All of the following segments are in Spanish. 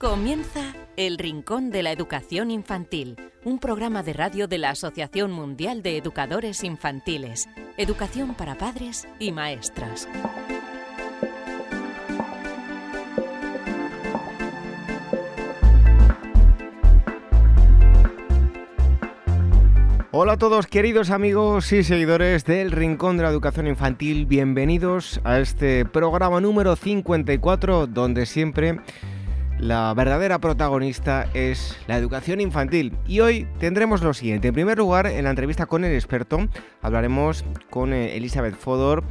Comienza El Rincón de la Educación Infantil, un programa de radio de la Asociación Mundial de Educadores Infantiles, Educación para Padres y Maestras. Hola a todos queridos amigos y seguidores del Rincón de la Educación Infantil, bienvenidos a este programa número 54 donde siempre la verdadera protagonista es la educación infantil. Y hoy tendremos lo siguiente. En primer lugar, en la entrevista con el experto, hablaremos con eh, Elizabeth Fodor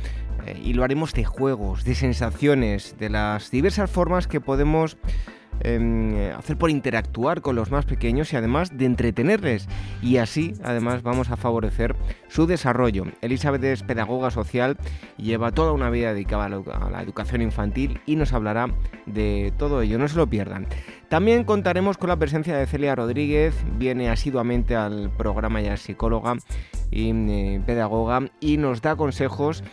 eh, y lo haremos de juegos, de sensaciones, de las diversas formas que podemos Em, eh, hacer por interactuar con los más pequeños y además de entretenerles. Y así, además, vamos a favorecer su desarrollo. Elizabeth es pedagoga social lleva toda una vida dedicada a la educación infantil y nos hablará de todo ello. No se lo pierdan. También contaremos con la presencia de Celia Rodríguez, viene asiduamente al programa ya psicóloga y eh, pedagoga y nos da consejos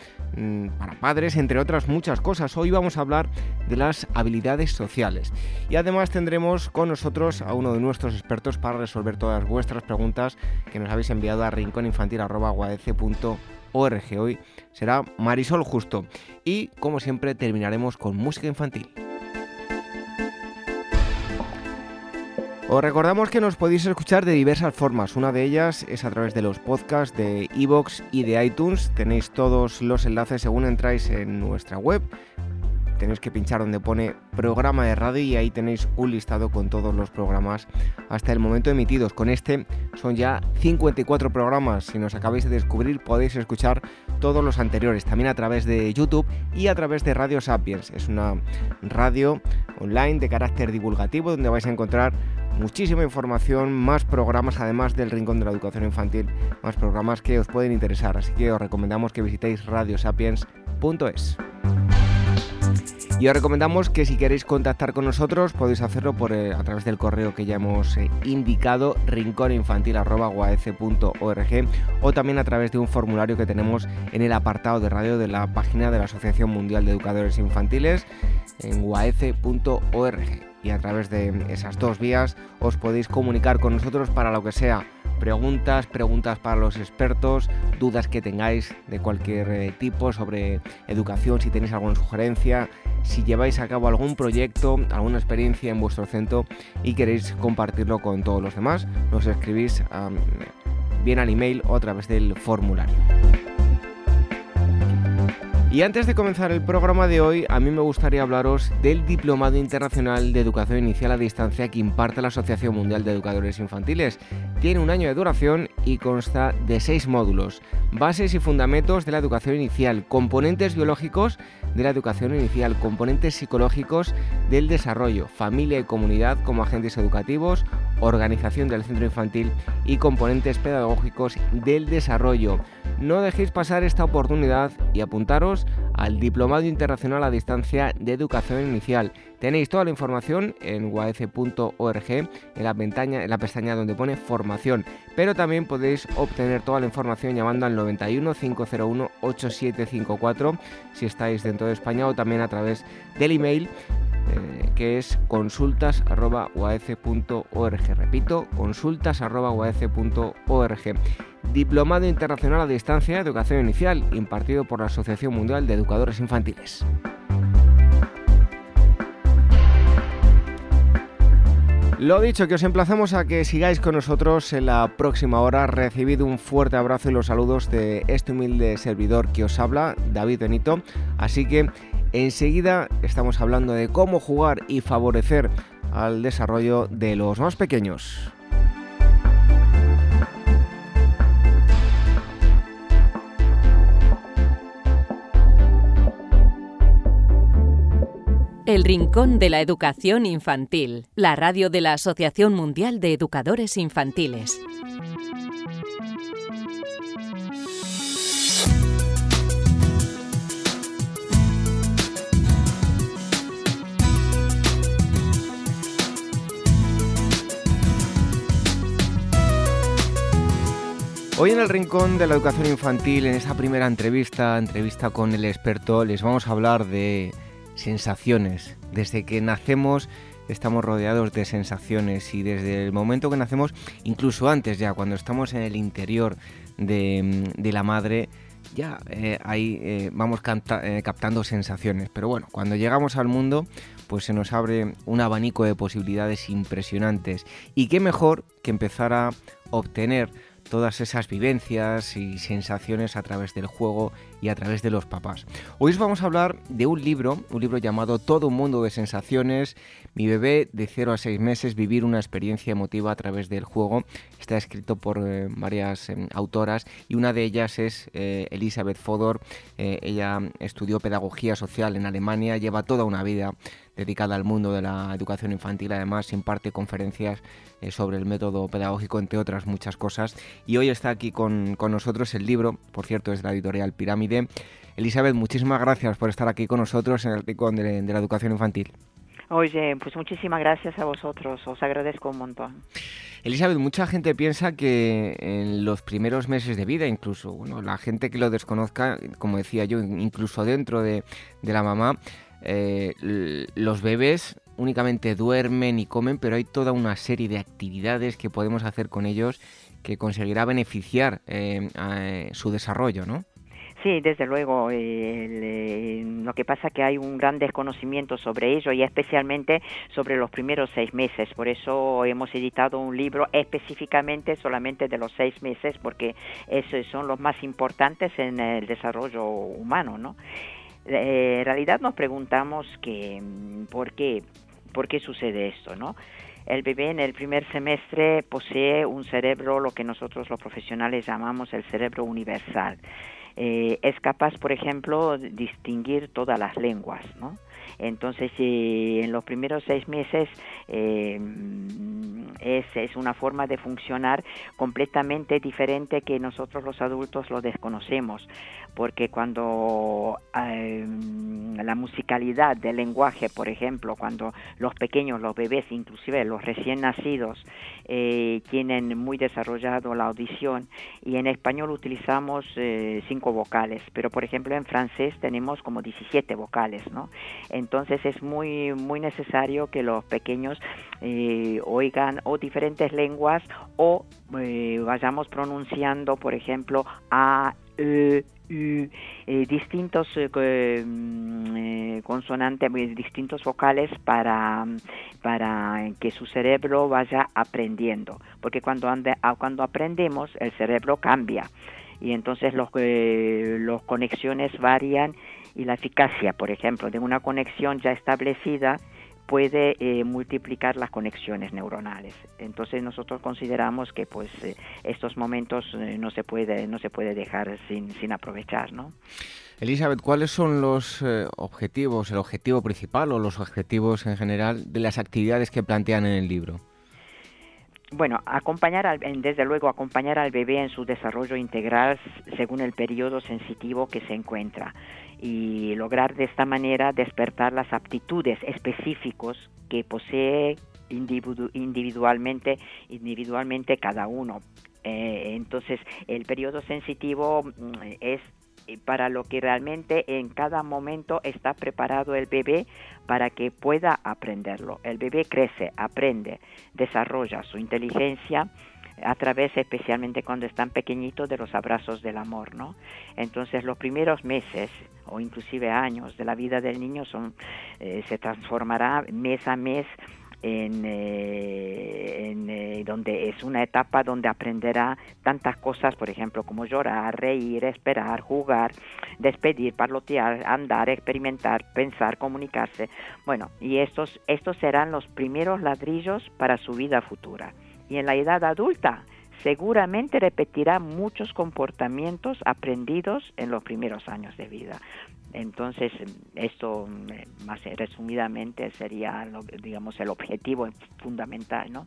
para padres, entre otras muchas cosas. Hoy vamos a hablar de las habilidades sociales. Y además tendremos con nosotros a uno de nuestros expertos para resolver todas vuestras preguntas que nos habéis enviado a rincóninfantil.org. Hoy será Marisol Justo. Y como siempre terminaremos con música infantil. Os recordamos que nos podéis escuchar de diversas formas. Una de ellas es a través de los podcasts de iVoox y de iTunes. Tenéis todos los enlaces según entráis en nuestra web. Tenéis que pinchar donde pone programa de radio y ahí tenéis un listado con todos los programas hasta el momento emitidos. Con este son ya 54 programas. Si nos acabáis de descubrir podéis escuchar todos los anteriores, también a través de YouTube y a través de Radio Sapiens. Es una radio online de carácter divulgativo donde vais a encontrar muchísima información, más programas, además del Rincón de la Educación Infantil, más programas que os pueden interesar. Así que os recomendamos que visitéis radiosapiens.es. Y os recomendamos que si queréis contactar con nosotros podéis hacerlo por, eh, a través del correo que ya hemos eh, indicado, rincóninfantil.org o también a través de un formulario que tenemos en el apartado de radio de la página de la Asociación Mundial de Educadores Infantiles en guaece.org y a través de esas dos vías os podéis comunicar con nosotros para lo que sea. Preguntas, preguntas para los expertos, dudas que tengáis de cualquier eh, tipo sobre educación, si tenéis alguna sugerencia, si lleváis a cabo algún proyecto, alguna experiencia en vuestro centro y queréis compartirlo con todos los demás, nos escribís bien al email o a través del formulario. Y antes de comenzar el programa de hoy, a mí me gustaría hablaros del Diplomado Internacional de Educación Inicial a Distancia que imparte la Asociación Mundial de Educadores Infantiles. Tiene un año de duración y consta de seis módulos. Bases y fundamentos de la educación inicial, componentes biológicos de la educación inicial, componentes psicológicos del desarrollo, familia y comunidad como agentes educativos, organización del centro infantil y componentes pedagógicos del desarrollo. No dejéis pasar esta oportunidad y apuntaros al Diplomado Internacional a Distancia de Educación Inicial. Tenéis toda la información en uaf.org en la, pestaña donde pone formación, pero también podéis obtener toda la información llamando al 91 501 8754 si estáis dentro de España o también a través del email eh, que es consultas.uaf.org. Repito, consultas.uaf.org. Diplomado Internacional a Distancia de Educación Inicial, impartido por la Asociación Mundial de Educadores Infantiles. Lo dicho, que os emplazamos a que sigáis con nosotros en la próxima hora. Recibid un fuerte abrazo y los saludos de este humilde servidor que os habla, David Benito. Así que enseguida estamos hablando de cómo jugar y favorecer al desarrollo de los más pequeños. El Rincón de la Educación Infantil, la radio de la Asociación Mundial de Educadores Infantiles. Hoy en el Rincón de la Educación Infantil, en esa primera entrevista, entrevista con el experto, les vamos a hablar de sensaciones. Desde que nacemos estamos rodeados de sensaciones y desde el momento que nacemos, incluso antes ya, cuando estamos en el interior de, la madre, ya eh, ahí eh, vamos eh, captando sensaciones. Pero bueno, cuando llegamos al mundo, pues se nos abre un abanico de posibilidades impresionantes. Y qué mejor que empezar a obtener todas esas vivencias y sensaciones a través del juego y a través de los papás. Hoy os vamos a hablar de un libro, un libro llamado Todo un mundo de sensaciones, mi bebé de 0 a 6 meses, vivir una experiencia emotiva a través del juego. Está escrito por eh, varias em, autoras y una de ellas es eh, Elizabeth Fodor. Eh, ella estudió pedagogía social en Alemania, lleva toda una vida dedicada al mundo de la educación infantil. Además, imparte conferencias eh, sobre el método pedagógico, entre otras muchas cosas. Y hoy está aquí con, nosotros el libro, por cierto, es de la editorial Pirámide. Elizabeth, muchísimas gracias por estar aquí con nosotros en el Rincón de, la Educación Infantil. Oye, pues muchísimas gracias a vosotros, os agradezco un montón. Elizabeth, mucha gente piensa que en los primeros meses de vida, incluso, bueno, la gente que lo desconozca, como decía yo, incluso dentro de, de la mamá, eh, los bebés únicamente duermen y comen, pero hay toda una serie de actividades que podemos hacer con ellos que conseguirá beneficiar eh, eh, su desarrollo, ¿no? Sí, desde luego. lo que pasa es que hay un gran desconocimiento sobre ello y especialmente sobre los primeros seis meses. Por eso hemos editado un libro específicamente solamente de los seis meses porque esos son los más importantes en el desarrollo humano, ¿no? Eh, en realidad nos preguntamos que, mm, por, qué, por qué sucede esto, ¿no? El bebé en el primer semestre posee un cerebro, lo que nosotros los profesionales llamamos el cerebro universal. Eh, es capaz, por ejemplo, de distinguir todas las lenguas, ¿no? Entonces, en los primeros seis meses eh, es, es, una forma de funcionar completamente diferente que nosotros los adultos lo desconocemos, porque cuando eh, la musicalidad del lenguaje, por ejemplo, cuando los pequeños, los bebés, inclusive los recién nacidos, eh, tienen muy desarrollado la audición y en español utilizamos cinco vocales, pero por ejemplo en francés tenemos como 17 vocales, ¿no? Entonces es muy, muy necesario que los pequeños eh, oigan o diferentes lenguas o eh, vayamos pronunciando, por ejemplo, A, E, U, eh, distintos mm, consonantes, distintos vocales para, para que su cerebro vaya aprendiendo. Porque cuando, ande, cuando aprendemos, el cerebro cambia y entonces los, los conexiones varían y la eficacia, por ejemplo, de una conexión ya establecida puede eh, multiplicar las conexiones neuronales. Entonces nosotros consideramos que pues eh, estos momentos eh, no se puede no se puede dejar sin, sin aprovechar, ¿no? Elizabeth, ¿cuáles son los objetivos, el objetivo principal o los objetivos en general de las actividades que plantean en el libro? Bueno, acompañar al, desde luego acompañar al bebé en su desarrollo integral según el periodo sensitivo que se encuentra y lograr de esta manera despertar las aptitudes específicos que posee individualmente, individualmente cada uno. Eh, entonces, el periodo sensitivo mm, es para lo que realmente en cada momento está preparado el bebé para que pueda aprenderlo. El bebé crece, aprende, desarrolla su inteligencia a través especialmente cuando están pequeñitos de los abrazos del amor, ¿no? Entonces los primeros meses o inclusive años de la vida del niño son eh, se transformará mes a mes en, eh, eh, donde es una etapa donde aprenderá tantas cosas, por ejemplo, como llorar, reír, esperar, jugar, despedir, parlotear, andar, experimentar, pensar, comunicarse. Bueno, y estos, estos serán los primeros ladrillos para su vida futura y en la edad adulta seguramente repetirá muchos comportamientos aprendidos en los primeros años de vida. Entonces, esto eh, más resumidamente sería, digamos, el objetivo fundamental, ¿no?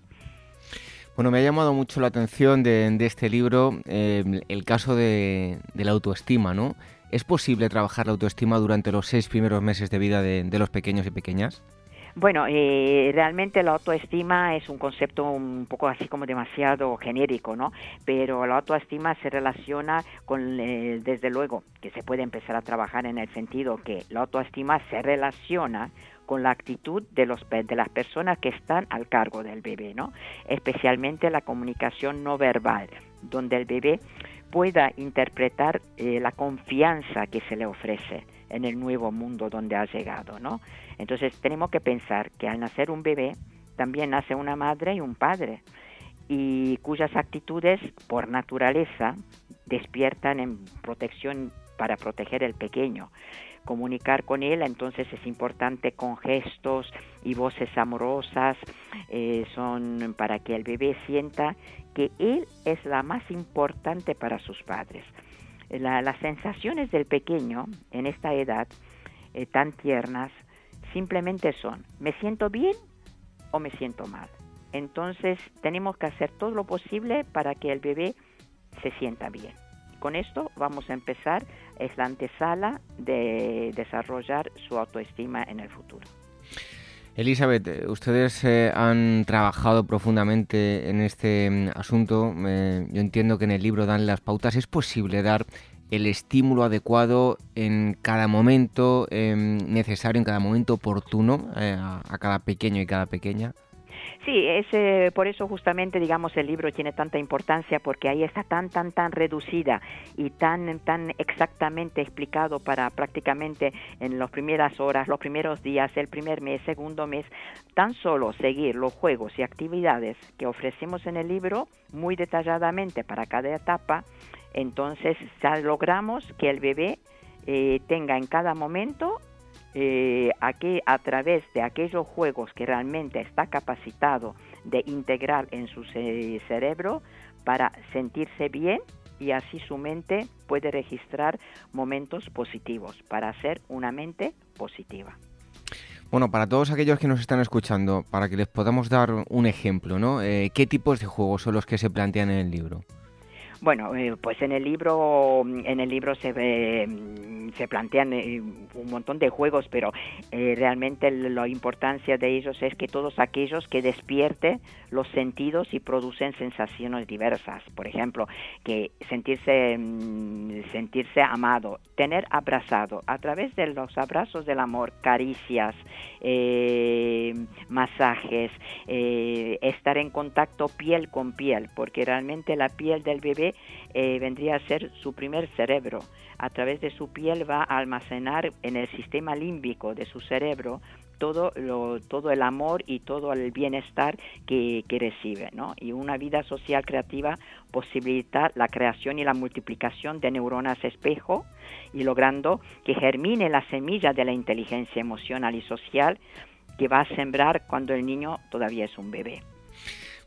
Bueno, me ha llamado mucho la atención de, este libro eh, el caso de, la autoestima, ¿no? ¿Es posible trabajar la autoestima durante los seis primeros meses de vida de los pequeños y pequeñas? Bueno, eh, realmente la autoestima es un concepto un poco así como demasiado genérico, ¿no? Pero la autoestima se relaciona con, eh, desde luego, que se puede empezar a trabajar en el sentido que la autoestima se relaciona con la actitud de, los, de las personas que están al cargo del bebé, ¿no? especialmente la comunicación no verbal, donde el bebé pueda interpretar eh, la confianza que se le ofrece en el nuevo mundo donde ha llegado, ¿no? Entonces tenemos que pensar que al nacer un bebé también nace una madre y un padre y cuyas actitudes por naturaleza despiertan en protección para proteger el pequeño. Comunicar con él entonces es importante con gestos y voces amorosas, eh, son para que el bebé sienta que él es la más importante para sus padres. las sensaciones del pequeño en esta edad eh, tan tiernas simplemente son, ¿me siento bien o me siento mal? Entonces tenemos que hacer todo lo posible para que el bebé se sienta bien. Con esto vamos a empezar, es la antesala de desarrollar su autoestima en el futuro. Elizabeth, eh, ustedes eh, han trabajado profundamente en este mm, asunto. yo entiendo que en el libro dan las pautas. ¿Es posible dar el estímulo adecuado en cada momento em, necesario, en cada momento oportuno eh, a cada pequeño y cada pequeña? Sí, es, eh, por eso justamente, digamos, el libro tiene tanta importancia porque ahí está tan, tan, tan reducida y tan, tan exactamente explicado para prácticamente en las primeras horas, los primeros días, el primer mes, segundo mes, tan solo seguir los juegos y actividades que ofrecemos en el libro muy detalladamente para cada etapa, entonces ya logramos que el bebé eh, tenga en cada momento eh, aquí, a través de aquellos juegos que realmente está capacitado de integrar en su cerebro para sentirse bien y así su mente puede registrar momentos positivos para hacer una mente positiva. Bueno, para todos aquellos que nos están escuchando, para que les podamos dar un ejemplo, ¿no? Eh, ¿Qué tipos de juegos son los que se plantean en el libro? Bueno, eh, pues en el libro, en el libro se ve, se plantean eh, un montón de juegos, pero eh, realmente la importancia de ellos es que todos aquellos que despierten los sentidos y producen sensaciones diversas. Por ejemplo, que sentirse, mm, sentirse amado, tener abrazado a través de los abrazos del amor, caricias, masajes, estar en contacto piel con piel, porque realmente la piel del bebé eh, vendría a ser su primer cerebro. A través de su piel va a almacenar en el sistema límbico de su cerebro todo, todo el amor y todo el bienestar que, recibe. Y una vida social creativa posibilita la creación y la multiplicación de neuronas espejo y logrando que germine la semilla de la inteligencia emocional y social que va a sembrar cuando el niño todavía es un bebé.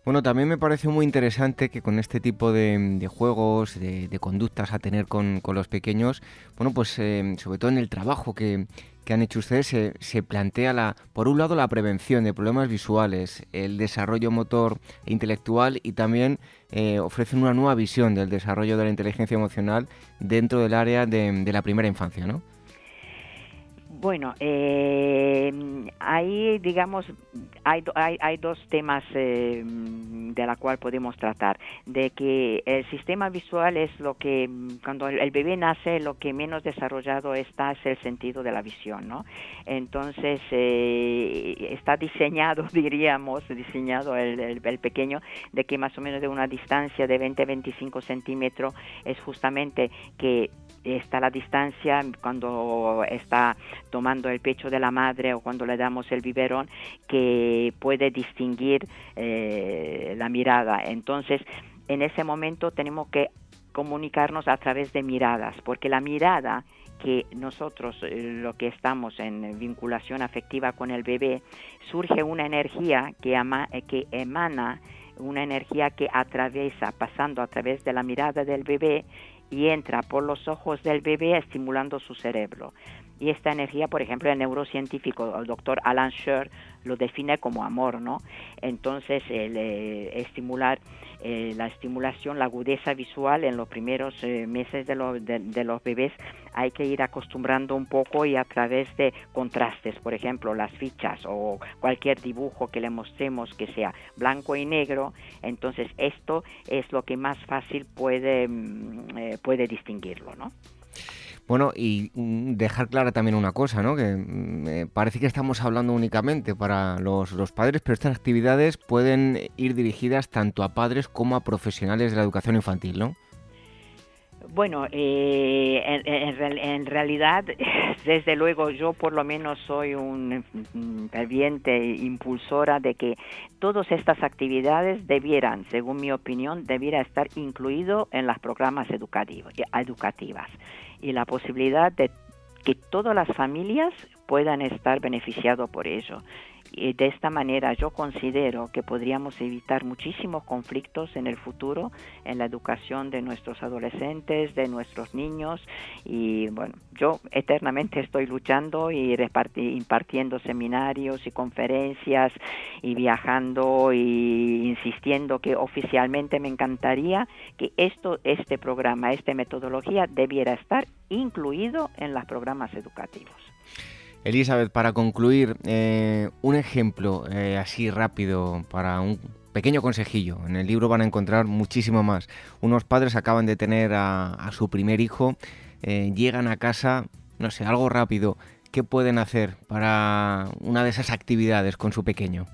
Bueno, también me parece muy interesante que con este tipo de, juegos, de, conductas a tener con, los pequeños, bueno, pues eh, sobre todo en el trabajo que, han hecho ustedes, se, plantea, la, por un lado, la prevención de problemas visuales, el desarrollo motor e intelectual y también eh, ofrecen una nueva visión del desarrollo de la inteligencia emocional dentro del área de, de la primera infancia, ¿no? Bueno, eh, ahí digamos hay, hay, hay dos temas eh, de la cual podemos tratar, de que el sistema visual es lo que cuando el bebé nace lo que menos desarrollado está es el sentido de la visión, ¿no? Entonces eh, está diseñado, diríamos, diseñado el, el, pequeño de que más o menos de una distancia de 20-25 centímetros es justamente que está la distancia cuando está tomando el pecho de la madre o cuando le damos el biberón que puede distinguir eh, la mirada. Entonces, en ese momento tenemos que comunicarnos a través de miradas, porque la mirada que nosotros eh, lo que estamos en vinculación afectiva con el bebé, surge una energía que, ama, eh, que emana, una energía que atraviesa, pasando a través de la mirada del bebé y entra por los ojos del bebé estimulando su cerebro. Y esta energía, por ejemplo, el neurocientífico, el doctor Alan Sher, lo define como amor, ¿no? Entonces, el, eh, estimular eh, la estimulación, la agudeza visual en los primeros eh, meses de, de, los bebés hay que ir acostumbrando un poco y a través de contrastes, por ejemplo, las fichas o cualquier dibujo que le mostremos que sea blanco y negro, entonces esto es lo que más fácil puede, mm, puede distinguirlo, ¿no? Bueno, y mm, dejar clara también una cosa, ¿no? Que mm, parece que estamos hablando únicamente para los, padres, pero estas actividades pueden ir dirigidas tanto a padres como a profesionales de la educación infantil, ¿no? Bueno, eh, en, realidad, desde luego, yo por lo menos soy un ferviente impulsora de que todas estas actividades debieran, según mi opinión, debiera estar incluido en los programas educativos, educativas y la posibilidad de que todas las familias puedan estar beneficiados por ello. Y de esta manera yo considero que podríamos evitar muchísimos conflictos en el futuro en la educación de nuestros adolescentes, de nuestros niños y bueno, yo eternamente estoy luchando y impartiendo seminarios y conferencias y viajando y insistiendo que oficialmente me encantaría que esto, este programa, esta metodología debiera estar incluido en los programas educativos. Elizabeth, para concluir, eh, un ejemplo eh, así rápido para un pequeño consejillo. En el libro van a encontrar muchísimo más. Unos padres acaban de tener a, su primer hijo, eh, llegan a casa, no sé, algo rápido. ¿Qué pueden hacer para una de esas actividades con su pequeño?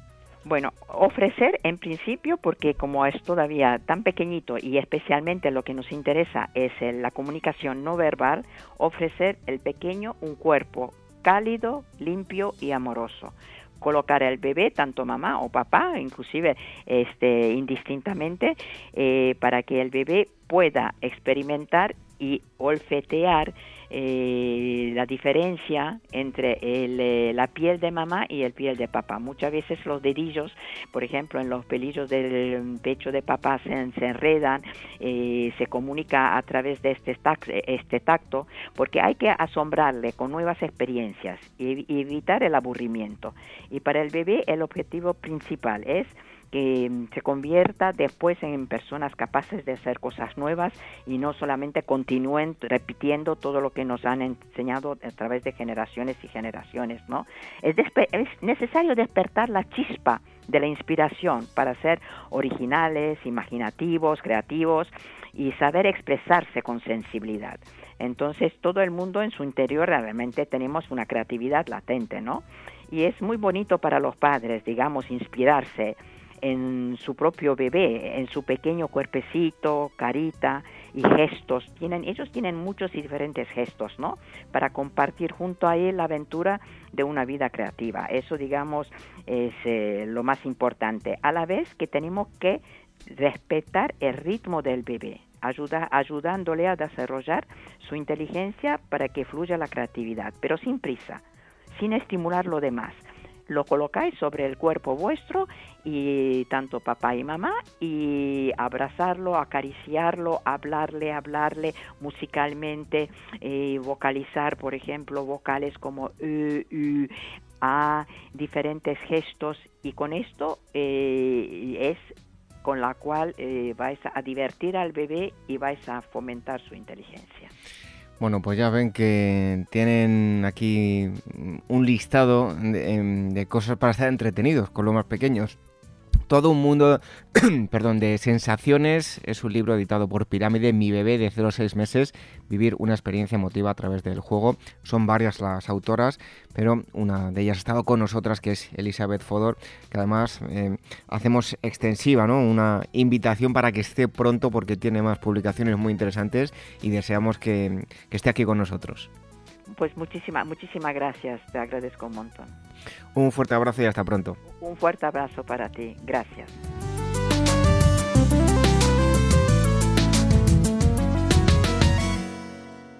Bueno, ofrecer en principio, porque como es todavía tan pequeñito y especialmente lo que nos interesa es la comunicación no verbal, ofrecer el pequeño un cuerpo cálido, limpio y amoroso. Colocar al bebé, tanto mamá o papá, inclusive este, indistintamente, eh, para que el bebé pueda experimentar y olfetear eh, la diferencia entre eh, la piel de mamá y el piel de papá. Muchas veces los dedillos, por ejemplo, en los pelillos del pecho de papá se, enredan, eh, se comunica a través de este, este tacto, porque hay que asombrarle con nuevas experiencias y evitar el aburrimiento. Y para el bebé el objetivo principal es mm, se convierta después en personas capaces de hacer cosas nuevas y no solamente continúen repitiendo todo lo que nos han enseñado a través de generaciones y generaciones, ¿no? Es, es necesario despertar la chispa de la inspiración para ser originales, imaginativos, creativos y saber expresarse con sensibilidad. Entonces todo el mundo en su interior realmente tenemos una creatividad latente, ¿no? Y es muy bonito para los padres, digamos, inspirarse en su propio bebé, en su pequeño cuerpecito, carita y gestos. Tienen, ellos tienen muchos y diferentes gestos, ¿no? Para compartir junto a él la aventura de una vida creativa. Eso, digamos, es eh, lo más importante. A la vez que tenemos que respetar el ritmo del bebé, ayuda, ayudándole a desarrollar su inteligencia para que fluya la creatividad, pero sin prisa, sin estimular lo demás lo colocáis sobre el cuerpo vuestro y tanto papá y mamá y abrazarlo, acariciarlo, hablarle, hablarle musicalmente, eh, vocalizar, por ejemplo, vocales como u, a, diferentes gestos y con esto eh, es con la cual eh, vais a divertir al bebé y vais a fomentar su inteligencia. Bueno, pues ya ven que tienen aquí un listado de, de, cosas para estar entretenidos con los más pequeños todo un mundo perdón, de sensaciones. Es un libro editado por Pirámide, Mi bebé de 0 a 6 meses, vivir una experiencia emotiva a través del juego. Son varias las autoras, pero una de ellas ha estado con nosotras, que es Elizabeth Fodor, que además eh, hacemos extensiva ¿no? una invitación para que esté pronto porque tiene más publicaciones muy interesantes y deseamos que, que esté aquí con nosotros. Pues muchísimas, muchísimas gracias, te agradezco un montón. Un fuerte abrazo y hasta pronto. Un fuerte abrazo para ti, gracias.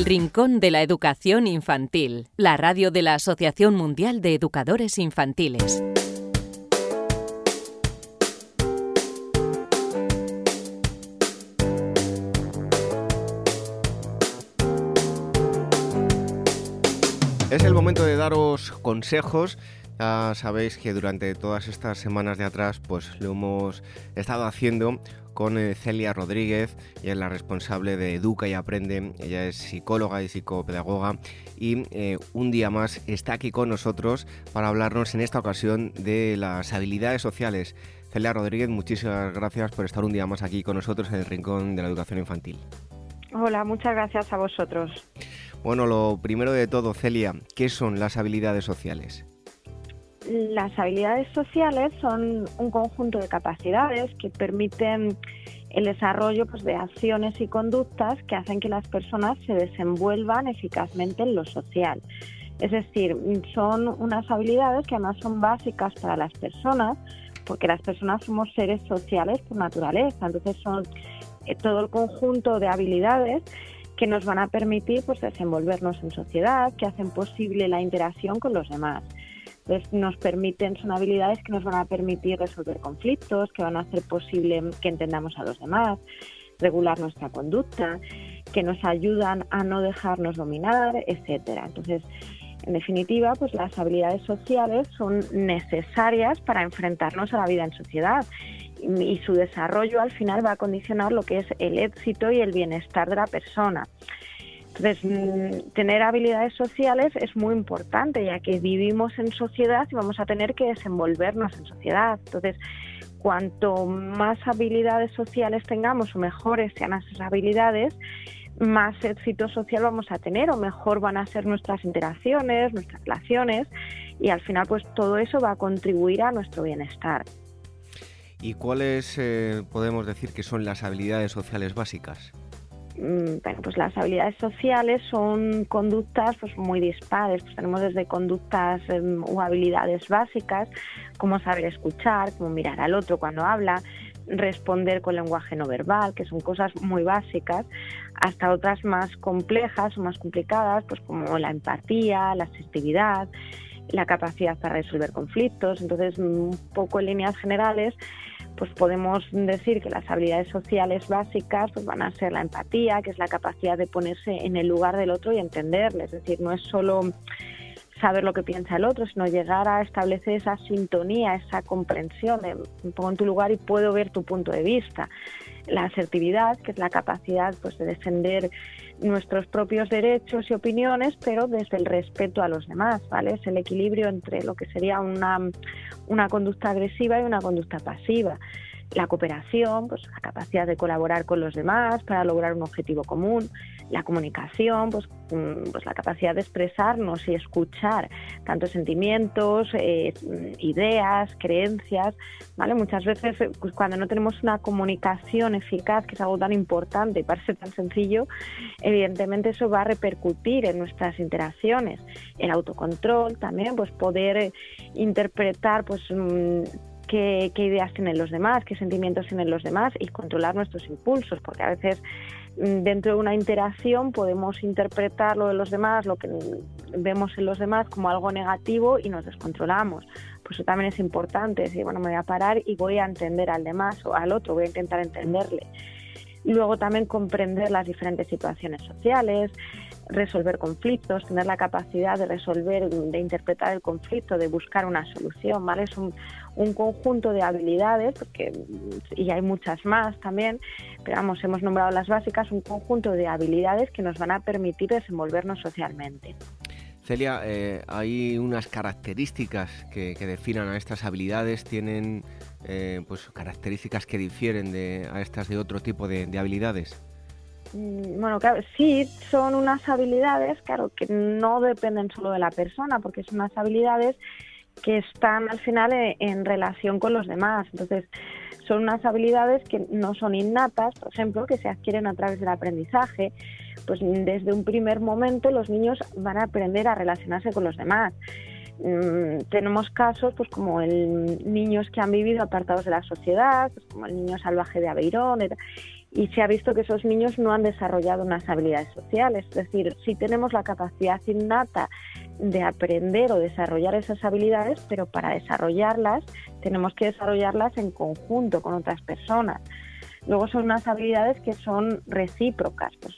El Rincón de la Educación Infantil, la radio de la Asociación Mundial de Educadores Infantiles. Es el momento de daros consejos. Ya sabéis que durante todas estas semanas de atrás, pues lo hemos estado haciendo con eh, Celia Rodríguez, ella es la responsable de Educa y Aprende, ella es psicóloga y psicopedagoga y eh, un día más está aquí con nosotros para hablarnos en esta ocasión de las habilidades sociales. Celia Rodríguez, muchísimas gracias por estar un día más aquí con nosotros en el Rincón de la Educación Infantil. Hola, muchas gracias a vosotros. Bueno, lo primero de todo, Celia, ¿qué son las habilidades sociales? Las habilidades sociales son un conjunto de capacidades que permiten el desarrollo pues, de acciones y conductas que hacen que las personas se desenvuelvan eficazmente en lo social. Es decir, son unas habilidades que además son básicas para las personas, porque las personas somos seres sociales por naturaleza. Entonces son eh, todo el conjunto de habilidades que nos van a permitir pues, desenvolvernos en sociedad, que hacen posible la interacción con los demás nos permiten, son habilidades que nos van a permitir resolver conflictos, que van a hacer posible que entendamos a los demás, regular nuestra conducta, que nos ayudan a no dejarnos dominar, etcétera. Entonces, en definitiva, pues las habilidades sociales son necesarias para enfrentarnos a la vida en sociedad y su desarrollo al final va a condicionar lo que es el éxito y el bienestar de la persona. Entonces, mm, tener habilidades sociales es muy importante, ya que vivimos en sociedad y vamos a tener que desenvolvernos en sociedad. Entonces, cuanto más habilidades sociales tengamos o mejores sean esas habilidades, más éxito social vamos a tener o mejor van a ser nuestras interacciones, nuestras relaciones y al final pues todo eso va a contribuir a nuestro bienestar. ¿Y cuáles eh, podemos decir que son las habilidades sociales básicas? Mm, bueno, pues las habilidades sociales son conductas pues muy dispares. Pues tenemos desde conductas em, o habilidades básicas, como saber escuchar, como mirar al otro cuando habla, responder con lenguaje no verbal, que son cosas muy básicas, hasta otras más complejas o más complicadas, pues como la empatía, la asertividad, la capacidad para resolver conflictos. Entonces, un poco en líneas generales, pues podemos decir que las habilidades sociales básicas pues van a ser la empatía, que es la capacidad de ponerse en el lugar del otro y entenderle. Es decir, no es solo saber lo que piensa el otro, sino llegar a establecer esa sintonía, esa comprensión de me pongo en tu lugar y puedo ver tu punto de vista. La asertividad, que es la capacidad pues, de defender nuestros propios derechos y opiniones, pero desde el respeto a los demás, ¿vale? Es el equilibrio entre lo que sería una, una conducta agresiva y una conducta pasiva la cooperación, pues la capacidad de colaborar con los demás para lograr un objetivo común, la comunicación, pues, mm, pues la capacidad de expresarnos y escuchar tantos sentimientos, eh, ideas, creencias, ¿vale? Muchas veces eh, pues, cuando no tenemos una comunicación eficaz, que es algo tan importante y parece tan sencillo, evidentemente eso va a repercutir en nuestras interacciones. El autocontrol también, pues poder eh, interpretar pues qué, ideas tienen los demás, qué sentimientos tienen los demás y controlar nuestros impulsos, porque a veces mm, dentro de una interacción podemos interpretar lo de los demás, lo que vemos en los demás como algo negativo y nos descontrolamos. Pues eso también es importante, decir, bueno, me voy a parar y voy a entender al demás o al otro, voy a intentar entenderle. Luego también comprender las diferentes situaciones sociales, resolver conflictos, tener la capacidad de resolver, de interpretar el conflicto, de buscar una solución, ¿vale? Es un, conjunto de habilidades, porque, y hay muchas más también, pero vamos, hemos nombrado las básicas, un conjunto de habilidades que nos van a permitir desenvolvernos socialmente. Celia, eh, hay unas características que, definan a estas habilidades, tienen eh, pues características que difieren de, a estas de otro tipo de habilidades. Mm, bueno, claro, sí, son unas habilidades, claro, que no dependen solo de la persona, porque son unas habilidades que están al final eh, en, relación con los demás. Entonces, son unas habilidades que no son innatas, por ejemplo, que se adquieren a través del aprendizaje. Pues desde un primer momento los niños van a aprender a relacionarse con los demás. Mm, tenemos casos pues como el niños que han vivido apartados de la sociedad, pues, como el niño salvaje de Aveirón, y se ha visto que esos niños no han desarrollado unas habilidades sociales. Es decir, si tenemos la capacidad innata de aprender o desarrollar esas habilidades, pero para desarrollarlas tenemos que desarrollarlas en conjunto con otras personas. Luego son unas habilidades que son recíprocas, pues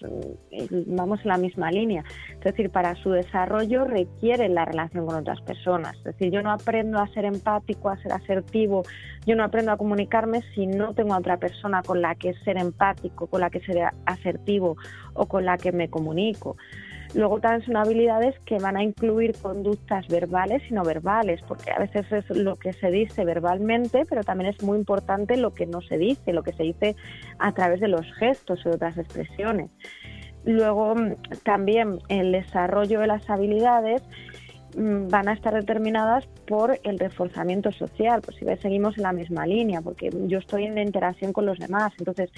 vamos en la misma línea. Es decir, para su desarrollo requieren la relación con otras personas. Es decir, yo no aprendo a ser empático, a ser asertivo, yo no aprendo a comunicarme si no tengo a otra persona con la que ser empático, con la que ser asertivo o con la que me comunico. Luego también son habilidades que van a incluir conductas verbales y no verbales, porque a veces es lo que se dice verbalmente, pero también es muy importante lo que no se dice, lo que se dice a través de los gestos o de otras expresiones. Luego también el desarrollo de las habilidades Mm, van a estar determinadas por el reforzamiento social, pues si seguimos en la misma línea, porque yo estoy en interacción con los demás, entonces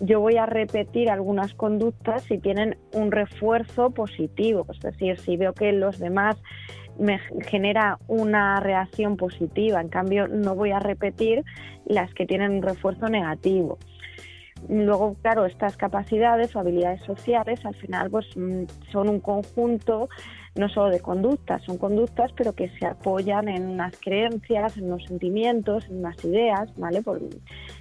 yo voy a repetir algunas conductas si tienen un refuerzo positivo, es decir, si veo que los demás me genera una reacción positiva, en cambio no voy a repetir las que tienen un refuerzo negativo. Luego, claro, estas capacidades o habilidades sociales al final pues mm, son un conjunto no solo de conductas, son conductas pero que se apoyan en unas creencias, en unos sentimientos, en unas ideas, ¿vale?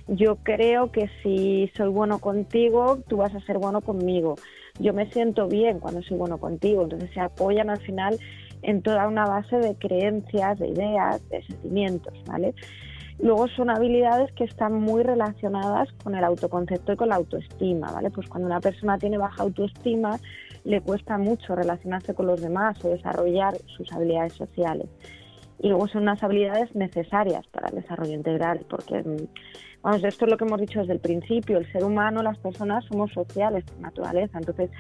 yo creo que si soy bueno contigo, tú vas a ser bueno conmigo. Yo me siento bien cuando soy bueno contigo, entonces se apoyan al final en toda una base de creencias, de ideas, de sentimientos, ¿vale? Luego son habilidades que están muy relacionadas con el autoconcepto y con la autoestima, ¿vale? Pues cuando una persona tiene baja autoestima, le cuesta mucho relacionarse con los demás o desarrollar sus habilidades sociales. Y luego son unas habilidades necesarias para el desarrollo integral, porque mm, vamos, esto es lo que hemos dicho desde el principio, el ser humano, las personas somos sociales por naturaleza, entonces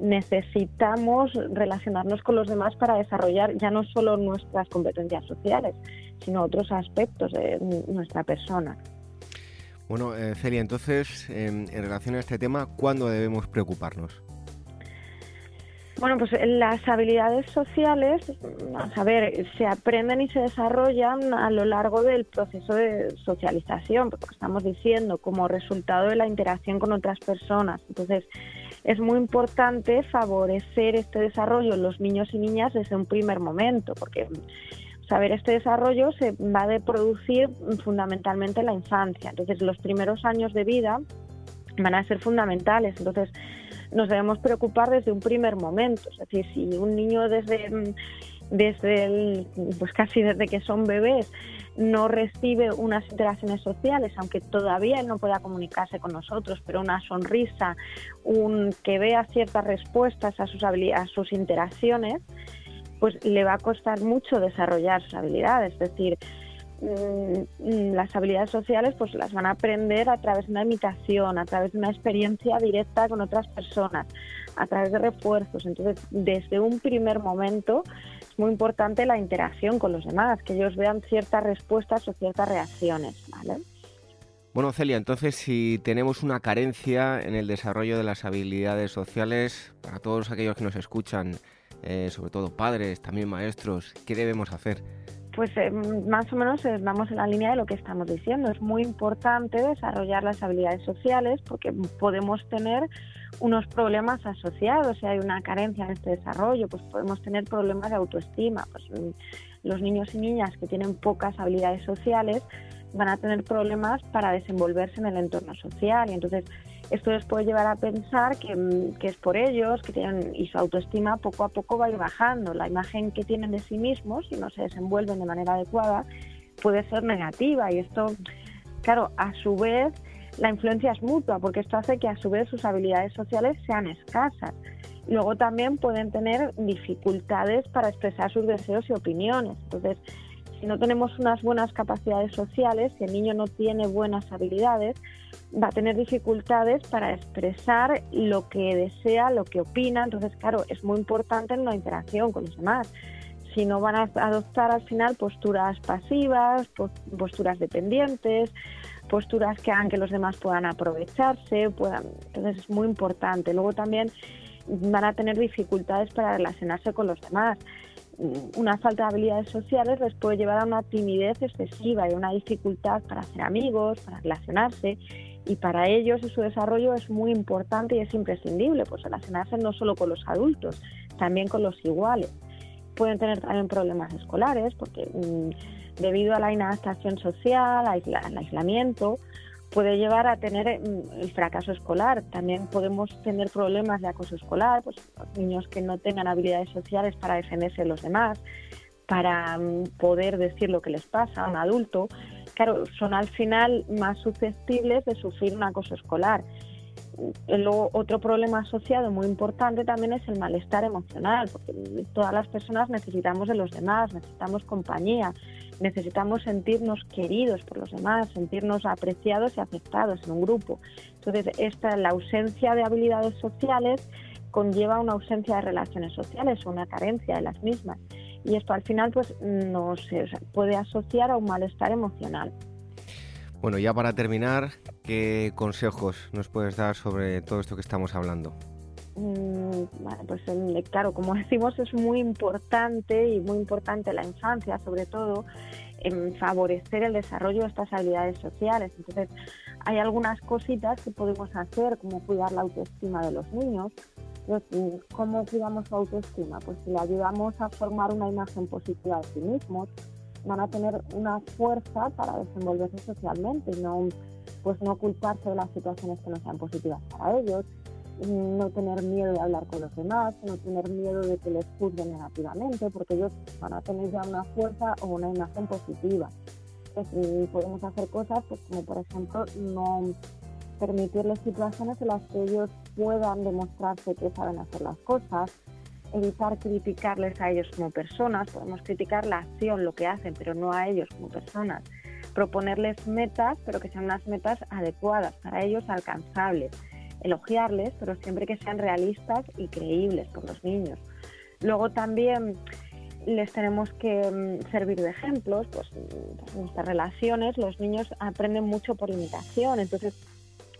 necesitamos relacionarnos con los demás para desarrollar ya no solo nuestras competencias sociales, sino otros aspectos de nuestra persona. Bueno, eh, Celia, entonces, en relación a este tema, ¿cuándo debemos preocuparnos? Bueno, pues las habilidades sociales, a ver, se aprenden y se desarrollan a lo largo del proceso de socialización, porque estamos diciendo, como resultado de la interacción con otras personas. Entonces, es muy importante favorecer este desarrollo en los niños y niñas desde un primer momento, porque saber este desarrollo se va a producir fundamentalmente en la infancia. Entonces, los primeros años de vida van a ser fundamentales. Entonces, nos debemos preocupar desde un primer momento. Es decir, si un niño desde, desde el, pues casi desde que son bebés no recibe unas interacciones sociales, aunque todavía él no pueda comunicarse con nosotros, pero una sonrisa, un que vea ciertas respuestas a sus, a sus interacciones, pues le va a costar mucho desarrollar sus habilidades. Es decir, Mm, las habilidades sociales pues las van a aprender a través de una imitación, a través de una experiencia directa con otras personas, a través de refuerzos. Entonces, desde un primer momento es muy importante la interacción con los demás, que ellos vean ciertas respuestas o ciertas reacciones, ¿vale? Bueno, Celia, entonces si tenemos una carencia en el desarrollo de las habilidades sociales, para todos aquellos que nos escuchan, eh, sobre todo padres, también maestros, ¿qué debemos hacer? pues eh, más o menos eh, vamos en la línea de lo que estamos diciendo. Es muy importante desarrollar las habilidades sociales porque podemos tener unos problemas asociados. Si hay una carencia en este desarrollo, pues podemos tener problemas de autoestima. Pues, mm, los niños y niñas que tienen pocas habilidades sociales van a tener problemas para desenvolverse en el entorno social y entonces esto les puede llevar a pensar mm, que, es por ellos que tienen y su autoestima poco a poco va a ir bajando. La imagen que tienen de sí mismos, si no se desenvuelven de manera adecuada, puede ser negativa y esto, claro, a su vez la influencia es mutua porque esto hace que a su vez sus habilidades sociales sean escasas. Luego también pueden tener dificultades para expresar sus deseos y opiniones. Entonces, si no tenemos unas buenas capacidades sociales, si el niño no tiene buenas habilidades, va a tener dificultades para expresar lo que desea, lo que opina. Entonces, claro, es muy importante en la interacción con los demás. Si no van a adoptar al final posturas pasivas, posturas dependientes, posturas que hagan que los demás puedan aprovecharse, puedan, entonces es muy importante. Luego también van a tener dificultades para relacionarse con los demás. Una falta de habilidades sociales les puede llevar a una timidez excesiva y una dificultad para hacer amigos, para relacionarse. Y para ellos su desarrollo es muy importante y es imprescindible, pues relacionarse no solo con los adultos, también con los iguales. Pueden tener también problemas escolares porque mm, debido a la inadaptación social, al aislamiento, puede llevar a tener mm, el fracaso escolar. También podemos tener problemas de acoso escolar, pues niños que no tengan habilidades sociales para defenderse de los demás, para mm, poder decir lo que les pasa a un adulto. Claro, son al final más susceptibles de sufrir un acoso escolar. Luego, otro problema asociado muy importante también es el malestar emocional, porque todas las personas necesitamos de los demás, necesitamos compañía, necesitamos sentirnos queridos por los demás, sentirnos apreciados y aceptados en un grupo. Entonces, esta, la ausencia de habilidades sociales conlleva una ausencia de relaciones sociales o una carencia de las mismas. Y esto al final pues nos puede asociar a un malestar emocional. Bueno, ya para terminar, ¿qué consejos nos puedes dar sobre todo esto que estamos hablando? Mm, pues claro, como decimos, es muy importante y muy importante la infancia, sobre todo, en favorecer el desarrollo de estas habilidades sociales. Entonces, hay algunas cositas que podemos hacer, como cuidar la autoestima de los niños. ¿Cómo cuidamos su autoestima? Pues si le ayudamos a formar una imagen positiva de sí mismos, van a tener una fuerza para desenvolverse socialmente y no, pues no ocultarse de las situaciones que no sean positivas para ellos, no tener miedo de hablar con los demás, no tener miedo de que les juzguen negativamente, porque ellos van a tener ya una fuerza o una imagen positiva. Entonces, podemos hacer cosas pues, como por ejemplo no permitirles situaciones en las que ellos puedan demostrarse que saben hacer las cosas, evitar criticarles a ellos como personas, podemos criticar la acción, lo que hacen, pero no a ellos como personas. Proponerles metas, pero que sean unas metas adecuadas para ellos, alcanzables. Elogiarles, pero siempre que sean realistas y creíbles por los niños. Luego también les tenemos que mm, servir de ejemplos, pues en nuestras relaciones los niños aprenden mucho por imitación, entonces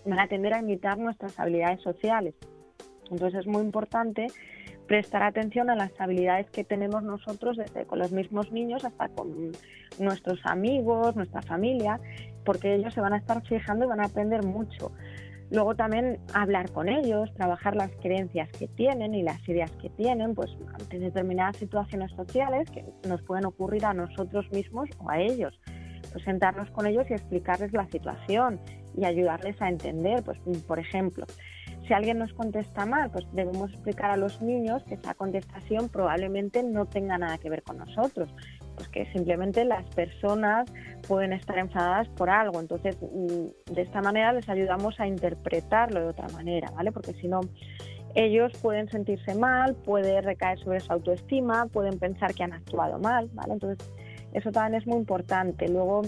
van a tender a imitar nuestras habilidades sociales. Entonces es muy importante prestar atención a las habilidades que tenemos nosotros desde con los mismos niños hasta con nuestros amigos, nuestra familia, porque ellos se van a estar fijando y van a aprender mucho. Luego también hablar con ellos, trabajar las creencias que tienen y las ideas que tienen, pues ante determinadas situaciones sociales que nos pueden ocurrir a nosotros mismos o a ellos. Pues sentarnos con ellos y explicarles la situación y ayudarles a entender, pues por ejemplo, si alguien nos contesta mal, pues debemos explicar a los niños que esa contestación probablemente no tenga nada que ver con nosotros, pues que simplemente las personas pueden estar enfadadas por algo. Entonces, mm, de esta manera les ayudamos a interpretarlo de otra manera, ¿vale? Porque si no, ellos pueden sentirse mal, puede recaer sobre su autoestima, pueden pensar que han actuado mal, ¿vale? Entonces, eso también es muy importante. Luego,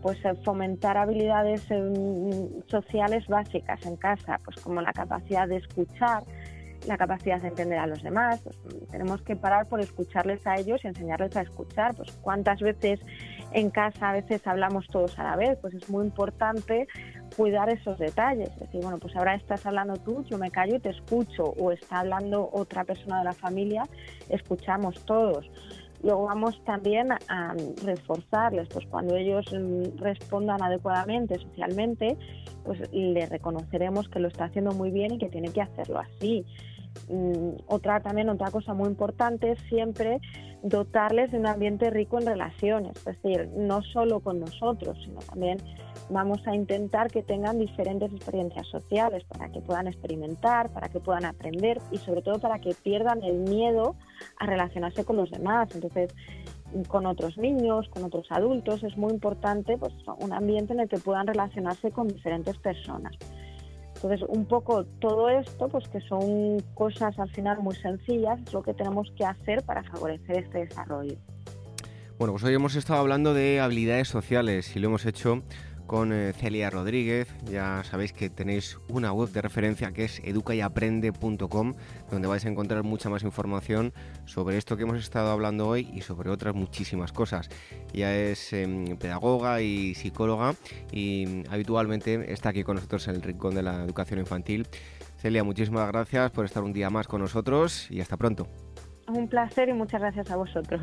pues eh, fomentar habilidades em, sociales básicas en casa, pues como la capacidad de escuchar, la capacidad de entender a los demás. Pues, tenemos que parar por escucharles a ellos y enseñarles a escuchar. Pues cuántas veces en casa a veces hablamos todos a la vez, pues es muy importante cuidar esos detalles. Es decir, bueno, pues ahora estás hablando tú, yo me callo y te escucho, o está hablando otra persona de la familia, escuchamos todos. Luego vamos también a reforzarles, pues cuando ellos mm, respondan adecuadamente socialmente, pues le reconoceremos que lo está haciendo muy bien y que tiene que hacerlo así. Mm, otra también otra cosa muy importante es siempre dotarles de un ambiente rico en relaciones, es decir, no solo con nosotros, sino también vamos a intentar que tengan diferentes experiencias sociales para que puedan experimentar, para que puedan aprender y sobre todo para que pierdan el miedo a relacionarse con los demás. Entonces, con otros niños, con otros adultos, es muy importante pues, un ambiente en el que puedan relacionarse con diferentes personas. Entonces, un poco todo esto, pues que son cosas al final muy sencillas, es lo que tenemos que hacer para favorecer este desarrollo. Bueno, pues hoy hemos estado hablando de habilidades sociales y lo hemos hecho con eh, Celia Rodríguez. Ya sabéis que tenéis una web de referencia que es educayaprende.com, donde vais a encontrar mucha más información sobre esto que hemos estado hablando hoy y sobre otras muchísimas cosas. Ella es em, pedagoga y psicóloga y mm, habitualmente está aquí con nosotros en el Rincón de la Educación Infantil. Celia, muchísimas gracias por estar un día más con nosotros y hasta pronto. Un placer y muchas gracias a vosotros.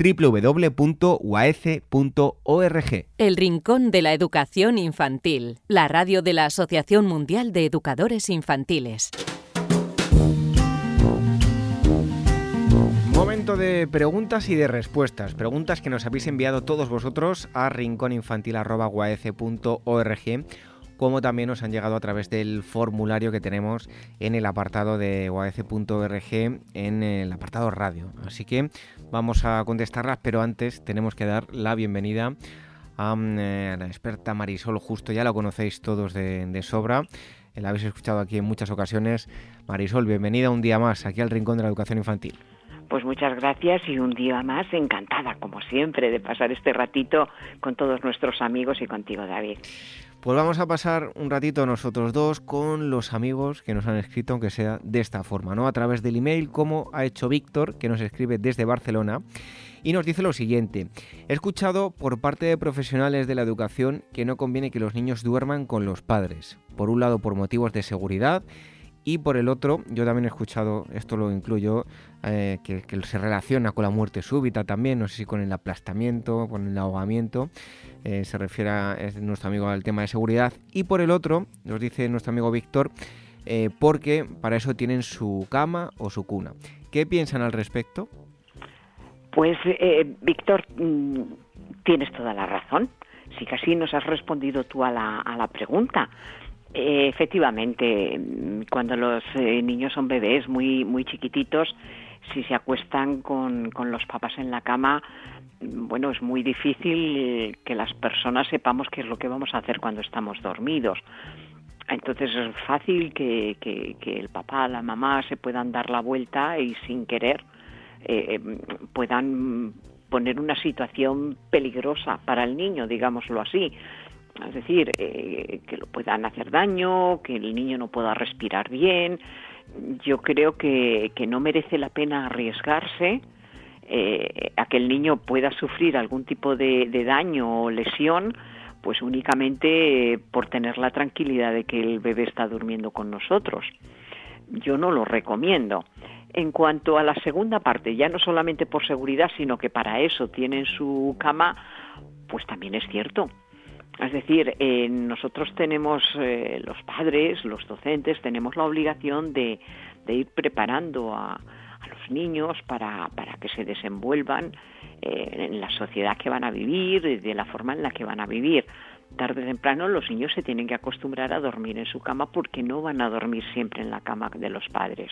www.uaece.org. El Rincón de la Educación Infantil, la radio de la Asociación Mundial de Educadores Infantiles. Momento de preguntas y de respuestas. Preguntas que nos habéis enviado todos vosotros a rincóninfantil.org como también nos han llegado a través del formulario que tenemos en el apartado de uac.org en el apartado radio. Así que vamos a contestarlas, pero antes tenemos que dar la bienvenida a, eh, la experta Marisol Justo, ya la conocéis todos de, sobra. La habéis escuchado aquí en muchas ocasiones. Marisol, bienvenida un día más aquí al Rincón de la Educación Infantil. Pues muchas gracias y un día más encantada, como siempre, de pasar este ratito con todos nuestros amigos y contigo, David. Pues vamos a pasar un ratito nosotros dos con los amigos que nos han escrito, aunque sea de esta forma, ¿no? A través del email, como ha hecho Víctor, que nos escribe desde Barcelona, y nos dice lo siguiente. He escuchado por parte de profesionales de la educación que no conviene que los niños duerman con los padres. Por un lado, por motivos de seguridad y por el otro, yo también he escuchado, esto lo incluyo, eh, que, se relaciona con la muerte súbita también, no sé si con el aplastamiento, con el ahogamiento, eh, se refiere a nuestro amigo al tema de seguridad. Y por el otro, nos dice nuestro amigo Víctor, eh, porque para eso tienen su cama o su cuna. ¿Qué piensan al respecto? Pues, Víctor, mm, tienes toda la razón. Si casi nos has respondido tú a la, a la pregunta. Efectivamente, cuando los niños son bebés muy muy chiquititos, si se acuestan con, con los papás en la cama, bueno, es muy difícil que las personas sepamos qué es lo que vamos a hacer cuando estamos dormidos. Entonces es fácil que, que, el papá, la mamá se puedan dar la vuelta y sin querer eh, puedan poner una situación peligrosa para el niño, digámoslo así es decir, eh, que lo puedan hacer daño, que el niño no pueda respirar bien. Yo creo que, que no merece la pena arriesgarse eh, a que el niño pueda sufrir algún tipo de, daño o lesión, pues únicamente por tener la tranquilidad de que el bebé está durmiendo con nosotros. Yo no lo recomiendo. En cuanto a la segunda parte, ya no solamente por seguridad, sino que para eso tienen su cama, pues también es cierto. Es decir, eh, nosotros tenemos, eh, los padres, los docentes, tenemos la obligación de, ir preparando a, los niños para, que se desenvuelvan eh, en la sociedad que van a vivir, de la forma en la que van a vivir. Tarde o temprano los niños se tienen que acostumbrar a dormir en su cama porque no van a dormir siempre en la cama de los padres.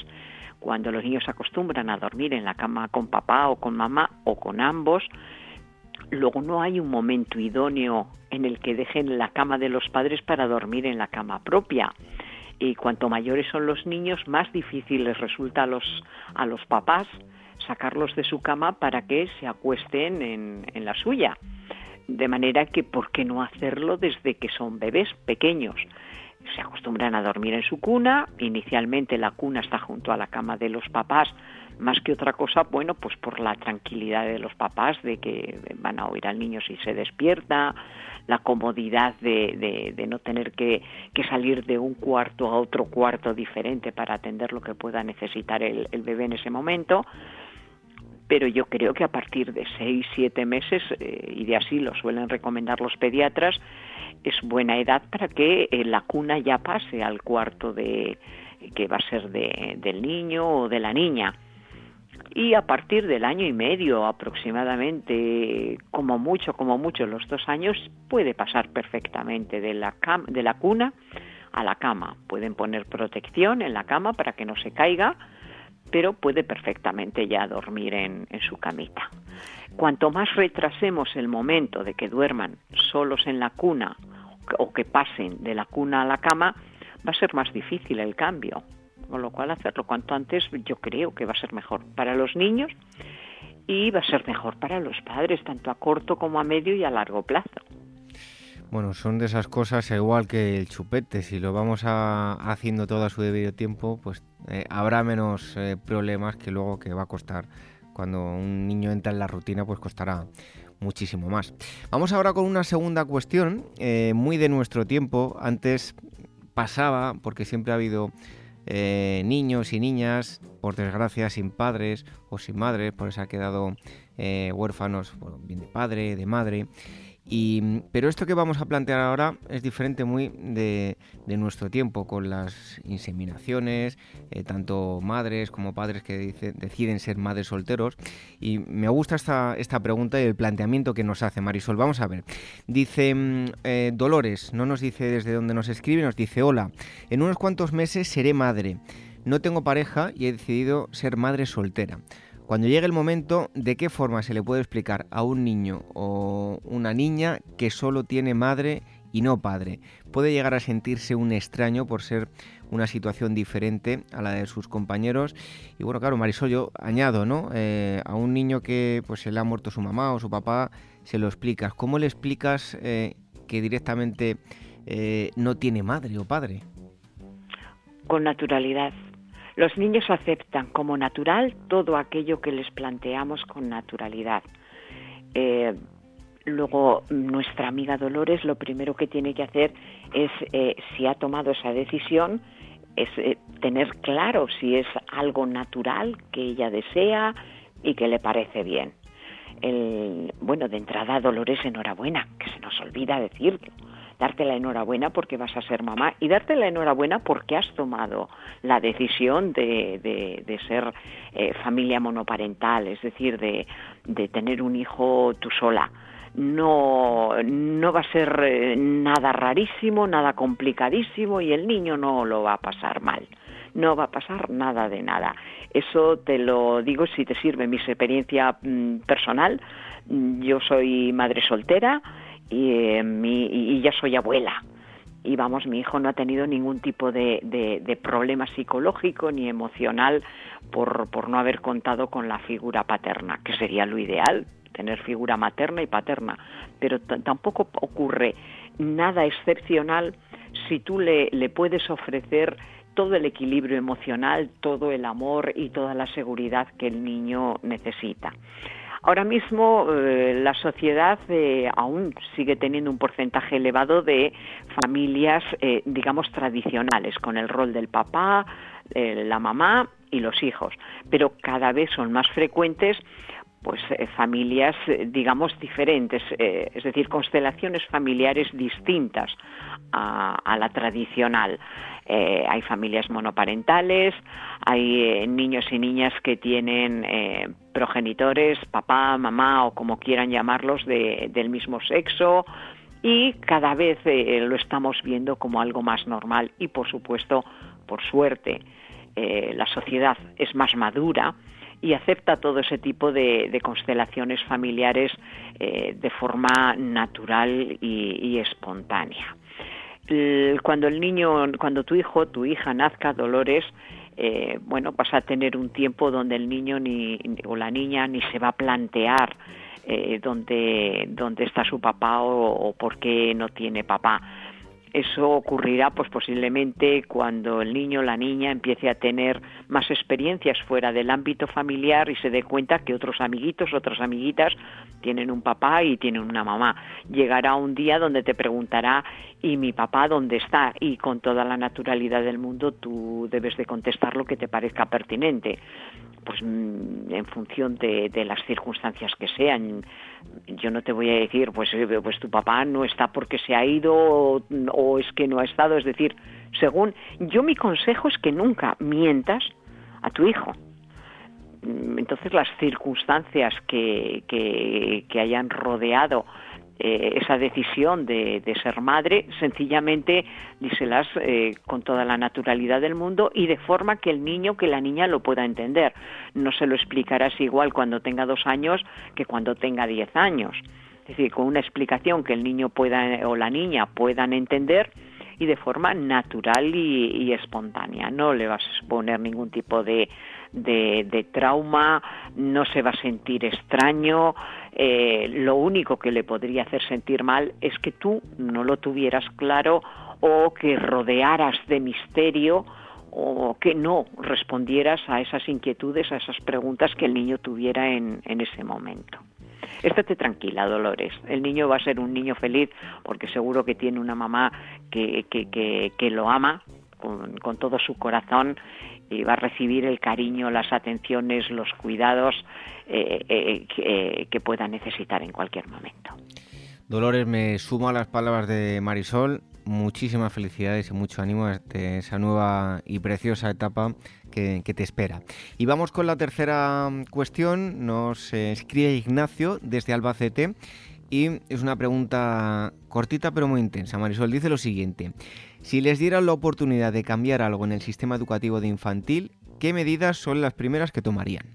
Cuando los niños se acostumbran a dormir en la cama con papá o con mamá o con ambos, luego no hay un momento idóneo en el que dejen la cama de los padres para dormir en la cama propia. Y cuanto mayores son los niños, más difícil les resulta a los, a los papás sacarlos de su cama para que se acuesten en, en la suya. De manera que, ¿por qué no hacerlo desde que son bebés pequeños? se acostumbran a dormir en su cuna, inicialmente la cuna está junto a la cama de los papás más que otra cosa, bueno, pues por la tranquilidad de los papás, de que van a oír al niño si se despierta, la comodidad de, de, no tener que, que, salir de un cuarto a otro cuarto diferente para atender lo que pueda necesitar el, bebé en ese momento. Pero yo creo que a partir de seis, siete meses, eh, y de así lo suelen recomendar los pediatras, es buena edad para que eh, la cuna ya pase al cuarto de que va a ser de, del niño o de la niña y a partir del año y medio aproximadamente, como mucho, como mucho, los dos años, puede pasar perfectamente de la, de la cuna a la cama. Pueden poner protección en la cama para que no se caiga, pero puede perfectamente ya dormir en, en su camita. Cuanto más retrasemos el momento de que duerman solos en la cuna o que pasen de la cuna a la cama, va a ser más difícil el cambio. Con lo cual, hacerlo cuanto antes yo creo que va a ser mejor para los niños y va a ser mejor para los padres, tanto a corto como a medio y a largo plazo. Bueno, son de esas cosas igual que el chupete. Si lo vamos a, haciendo todo a su debido tiempo, pues eh, habrá menos eh, problemas que luego que va a costar. Cuando un niño entra en la rutina, pues costará muchísimo más. Vamos ahora con una segunda cuestión, eh, muy de nuestro tiempo. Antes pasaba, porque siempre ha habido eh, niños y niñas, por desgracia, sin padres o sin madres, por eso ha quedado eh, huérfanos, bien de padre, de madre pero esto que vamos a plantear ahora es diferente muy de, nuestro tiempo, con las inseminaciones, eh, tanto madres como padres que deciden ser madres solteros. Y me gusta esta, esta pregunta y el planteamiento que nos hace Marisol. Vamos a ver. Dice mm, eh, Dolores, no nos dice desde dónde nos escribe, nos dice, hola, en unos cuantos meses seré madre. No tengo pareja y he decidido ser madre soltera. Cuando llegue el momento, ¿de qué forma se le puede explicar a un niño o una niña que solo tiene madre y no padre? Puede llegar a sentirse un extraño por ser una situación diferente a la de sus compañeros. Y bueno, claro, Marisol, yo añado, ¿no? Eh, a un niño que pues se le ha muerto su mamá o su papá, se lo explicas. ¿Cómo le explicas eh, que directamente eh, no tiene madre o padre? Con naturalidad los niños aceptan como natural todo aquello que les planteamos con naturalidad. Eh, luego, nuestra amiga Dolores lo primero que tiene que hacer es, eh, si ha tomado esa decisión, es eh, tener claro si es algo natural que ella desea y que le parece bien. bueno, de entrada, Dolores, enhorabuena, que se nos olvida decirlo darte la enhorabuena porque vas a ser mamá y darte la enhorabuena porque has tomado la decisión de, de, ser eh, familia monoparental, es decir, de, de tener un hijo tú sola no, no va a ser eh, nada rarísimo, nada complicadísimo y el niño no lo va a pasar mal. No va a pasar nada de nada. Eso te lo digo si te sirve mi experiencia mm, personal. Yo soy madre soltera, y, eh, mi, y ya soy abuela y vamos, mi hijo no ha tenido ningún tipo de, de, problema psicológico ni emocional por, por, no haber contado con la figura paterna, que sería lo ideal, tener figura materna y paterna, pero tampoco ocurre nada excepcional si tú le, le puedes ofrecer todo el equilibrio emocional, todo el amor y toda la seguridad que el niño necesita. Ahora mismo eh, la sociedad eh, aún sigue teniendo un porcentaje elevado de familias, eh, digamos, tradicionales, con el rol del papá, la mamá y los hijos, pero cada vez son más frecuentes pues familias digamos diferentes es decir constelaciones familiares distintas a la tradicional. Eh, hay familias monoparentales, hay eh, niños y niñas que tienen eh, progenitores, papá, mamá o como quieran llamarlos, del mismo sexo y cada vez lo estamos viendo como algo más normal. Y por supuesto, por suerte, la sociedad es más madura y acepta todo ese tipo de, constelaciones familiares de forma natural y espontánea. Cuando el niño, cuando tu hijo, tu hija nazca, Dolores, eh, bueno, vas a tener un tiempo donde el niño ni, o la niña ni se va a plantear eh, dónde, dónde está su papá o, o por qué no tiene papá. Eso ocurrirá pues posiblemente cuando el niño o la niña empiece a tener más experiencias fuera del ámbito familiar y se dé cuenta que otros amiguitos, otras amiguitas tienen un papá y tienen una mamá. Llegará un día donde te preguntará ¿y mi papá dónde está? Y con toda la naturalidad del mundo tú debes de contestar lo que te parezca pertinente pues mm, en función de, las circunstancias que sean. Yo no te voy a decir, pues, eh, pues tu papá no está porque se ha ido o, es que no ha estado. Es decir, según yo mi consejo es que nunca mientas a tu hijo. Entonces las circunstancias que, que, hayan rodeado eh, esa decisión de, ser madre, sencillamente díselas eh, con toda la naturalidad del mundo y de forma que el niño, que la niña lo pueda entender. No se lo explicarás igual cuando tenga dos años que cuando tenga diez años. Es decir, con una explicación que el niño pueda o la niña puedan entender y de forma natural y, espontánea. No le vas a exponer ningún tipo de, de, trauma, no se va a sentir extraño. Eh, lo único que le podría hacer sentir mal es que tú no lo tuvieras claro o que rodearas de misterio o que no respondieras a esas inquietudes, a esas preguntas que el niño tuviera en ese momento. Estate tranquila, Dolores. El niño va a ser un niño feliz porque seguro que tiene una mamá que, que, que, lo ama con, todo su corazón y va a recibir el cariño, las atenciones, los cuidados eh, eh, que, que pueda necesitar en cualquier momento. Dolores, me sumo a las palabras de Marisol muchísimas felicidades y mucho ánimo a esa nueva y preciosa etapa que, te espera. Y vamos con la tercera cuestión. Nos escribe Ignacio desde Albacete y es una pregunta cortita pero muy intensa. Marisol dice lo siguiente. Si les dieran la oportunidad de cambiar algo en el sistema educativo de infantil, ¿qué medidas son las primeras que tomarían?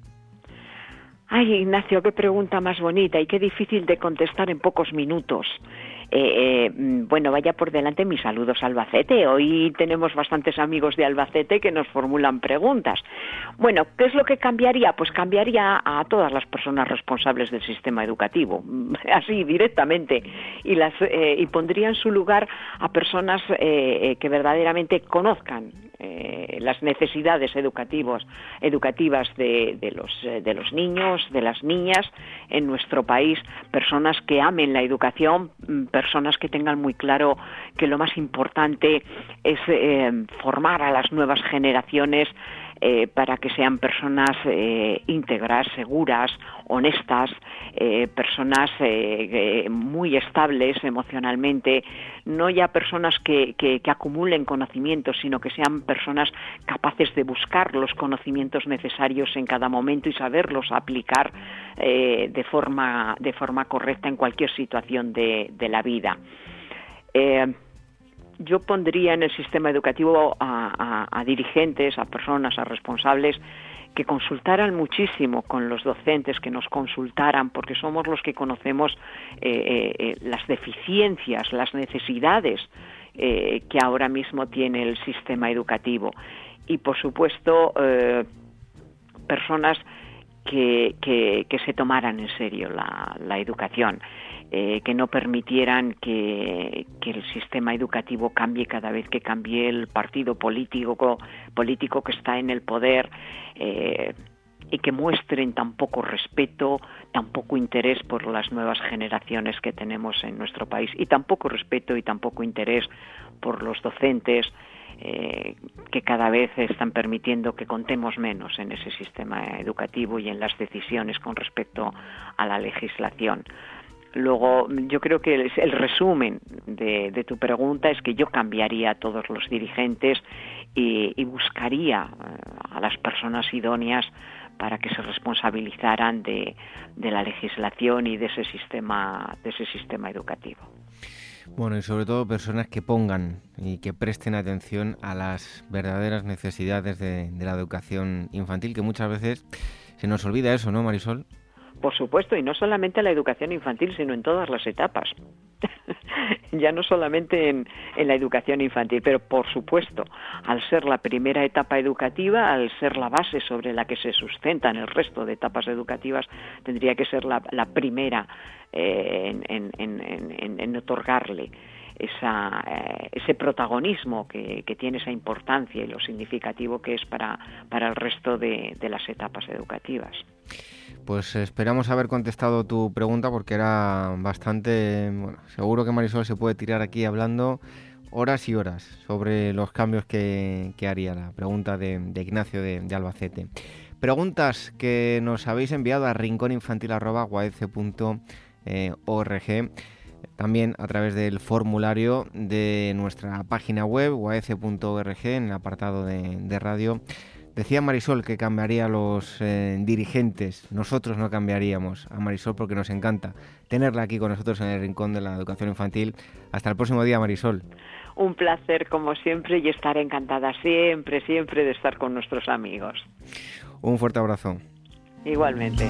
Ay, Ignacio, qué pregunta más bonita y qué difícil de contestar en pocos minutos. Eh, eh, bueno, vaya por delante mis saludos Albacete. Hoy tenemos bastantes amigos de Albacete que nos formulan preguntas. Bueno, ¿qué es lo que cambiaría? Pues cambiaría a todas las personas responsables del sistema educativo, así directamente, y, las, eh, y pondría en su lugar a personas que verdaderamente conozcan las necesidades educativos, educativas de, de, los, de los niños, de las niñas en nuestro país, personas que amen la educación, personas que tengan muy claro que lo más importante es eh, formar a las nuevas generaciones eh, para que sean personas eh, íntegras, seguras, honestas, eh, personas muy estables emocionalmente, no ya personas que, que, acumulen conocimientos, sino que sean personas capaces de buscar los conocimientos necesarios en cada momento y saberlos aplicar de, forma, de forma correcta en cualquier situación de la vida yo pondría en el sistema educativo a, dirigentes, a personas, a responsables que consultaran muchísimo con los docentes, que nos consultaran, porque somos los que conocemos eh, eh, eh, las deficiencias, las necesidades que ahora mismo tiene el sistema educativo. Y, por supuesto, personas que, se tomaran en serio la educación. Eh, que no permitieran que, el sistema educativo cambie cada vez que cambie el partido político, político que está en el poder. Eh, y que muestren tan poco respeto, tan poco interés por las nuevas generaciones que tenemos en nuestro país y tan poco respeto y tan poco interés por los docentes eh, que cada vez están permitiendo que contemos menos en ese sistema educativo y en las decisiones con respecto a la legislación. Luego, yo creo que el, resumen de, tu pregunta es que yo cambiaría a todos los dirigentes y, buscaría eh, a las personas idóneas para que se responsabilizaran de, la legislación y de ese sistema, de ese sistema educativo. Bueno, y sobre todo personas que pongan y que presten atención a las verdaderas necesidades de la educación infantil, que muchas veces se nos olvida eso, ¿no, Marisol? Por supuesto, y no solamente en la educación infantil, sino en todas las etapas. ya no solamente en, la educación infantil, pero por supuesto, al ser la primera etapa educativa, al ser la base sobre la que se sustentan el resto de etapas educativas, tendría que ser la, primera eh, en, otorgarle eh, ese protagonismo que, tiene esa importancia y lo significativo que es para, para el resto de las etapas educativas. Pues esperamos haber contestado tu pregunta porque era bastante... Bueno, seguro que Marisol se puede tirar aquí hablando horas y horas sobre los cambios que, haría la pregunta de, Ignacio de, Albacete. Preguntas que nos habéis enviado a rincóninfantil.org también a través del formulario de nuestra página web, uac.org, en el apartado de radio Decía Marisol que cambiaría a los eh, dirigentes. Nosotros no cambiaríamos a Marisol porque nos encanta tenerla aquí con nosotros en el Rincón de la Educación Infantil. Hasta el próximo día, Marisol. Un placer, como siempre, y estar encantada siempre, siempre de estar con nuestros amigos. Un fuerte abrazo. Igualmente.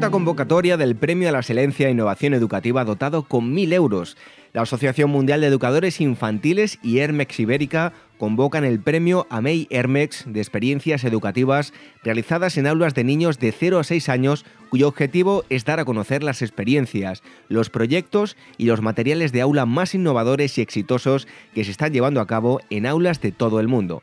Cuarta convocatoria del Premio a la Excelencia e Innovación Educativa dotado con 1.000 euros. La Asociación Mundial de Educadores Infantiles y Hermex Ibérica convocan el premio AMEI Hermex de experiencias educativas realizadas en aulas de niños de 0 a 6 años cuyo objetivo es dar a conocer las experiencias, los proyectos y los materiales de aula más innovadores y exitosos que se están llevando a cabo en aulas de todo el mundo.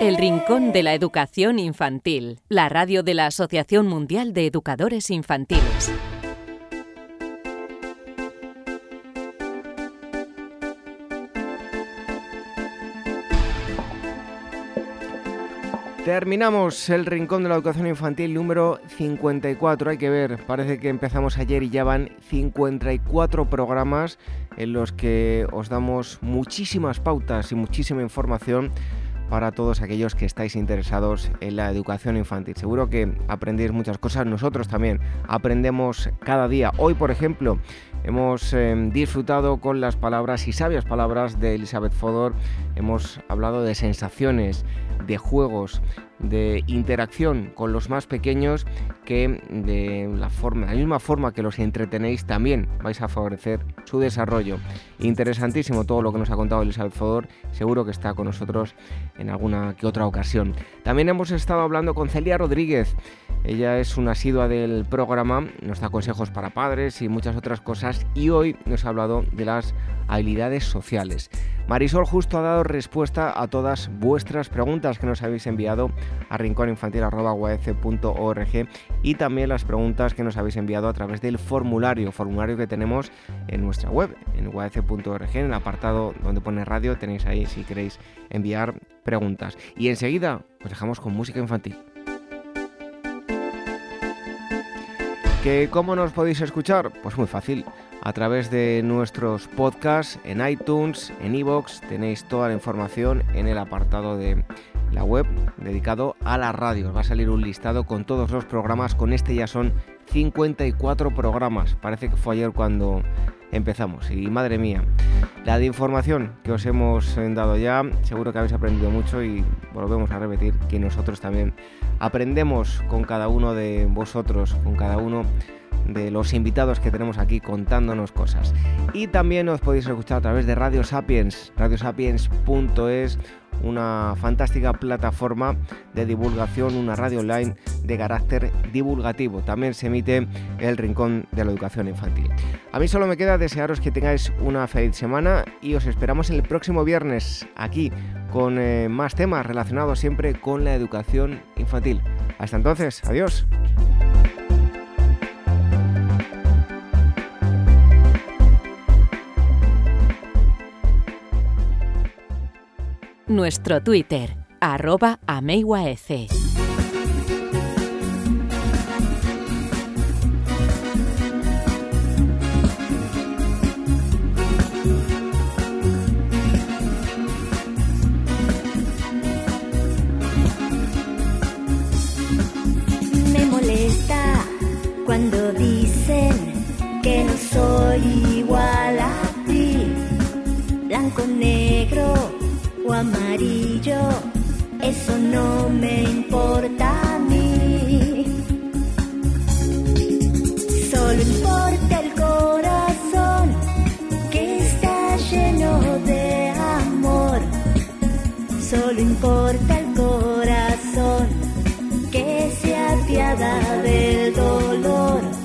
El Rincón de la Educación Infantil, la radio de la Asociación Mundial de Educadores Infantiles. Terminamos el Rincón de la Educación Infantil número 54. Hay que ver, parece que empezamos ayer y ya van 54 programas en los que os damos muchísimas pautas y muchísima información para todos aquellos que estáis interesados en la educación infantil. Seguro que aprendéis muchas cosas, nosotros también aprendemos cada día. Hoy, por ejemplo, hemos eh, disfrutado con las palabras y sabias palabras de Elizabeth Fodor, hemos hablado de sensaciones, de juegos, de interacción con los más pequeños que de la misma forma que los entretenéis también vais a favorecer su desarrollo. Interesantísimo todo lo que nos ha contado Elizabeth Fodor, seguro que está con nosotros en alguna que otra ocasión. También hemos estado hablando con Celia Rodríguez, ella es una asidua del programa, nos da consejos para padres y muchas otras cosas y hoy nos ha hablado de las habilidades sociales. Marisol justo ha dado respuesta a todas vuestras preguntas que nos habéis enviado a rincóninfantil.org y también las preguntas que nos habéis enviado a través del formulario, formulario que tenemos en nuestra web, en uaf.org, en el apartado donde pone radio, tenéis ahí si queréis enviar preguntas. Y enseguida os dejamos con música infantil. ¿Que ¿Cómo nos podéis escuchar? Pues muy fácil a través de nuestros podcasts en iTunes, en iVoox. Tenéis toda la información en el apartado de la web dedicado a la radio. Os va a salir un listado con todos los programas. Con este ya son 54 programas. Parece que fue ayer cuando empezamos. Y madre mía, la de información que os hemos dado ya, seguro que habéis aprendido mucho y volvemos a repetir que nosotros también aprendemos con cada uno de vosotros, con cada uno de los invitados que tenemos aquí contándonos cosas. Y también os podéis escuchar a través de Radio Sapiens, radiosapiens.es, una fantástica plataforma de divulgación, una radio online de carácter divulgativo. También se emite el Rincón de la Educación Infantil. A mí solo me queda desearos que tengáis una feliz semana y os esperamos el próximo viernes aquí con eh, más temas relacionados siempre con la educación infantil. Hasta entonces, adiós. Nuestro Twitter, arroba ameiwaec. Me molesta cuando dicen que no soy igual a ti, blanco, negro amarillo, eso no me importa a mí. Solo importa el corazón que está lleno de amor, solo importa el corazón que se apiada del dolor.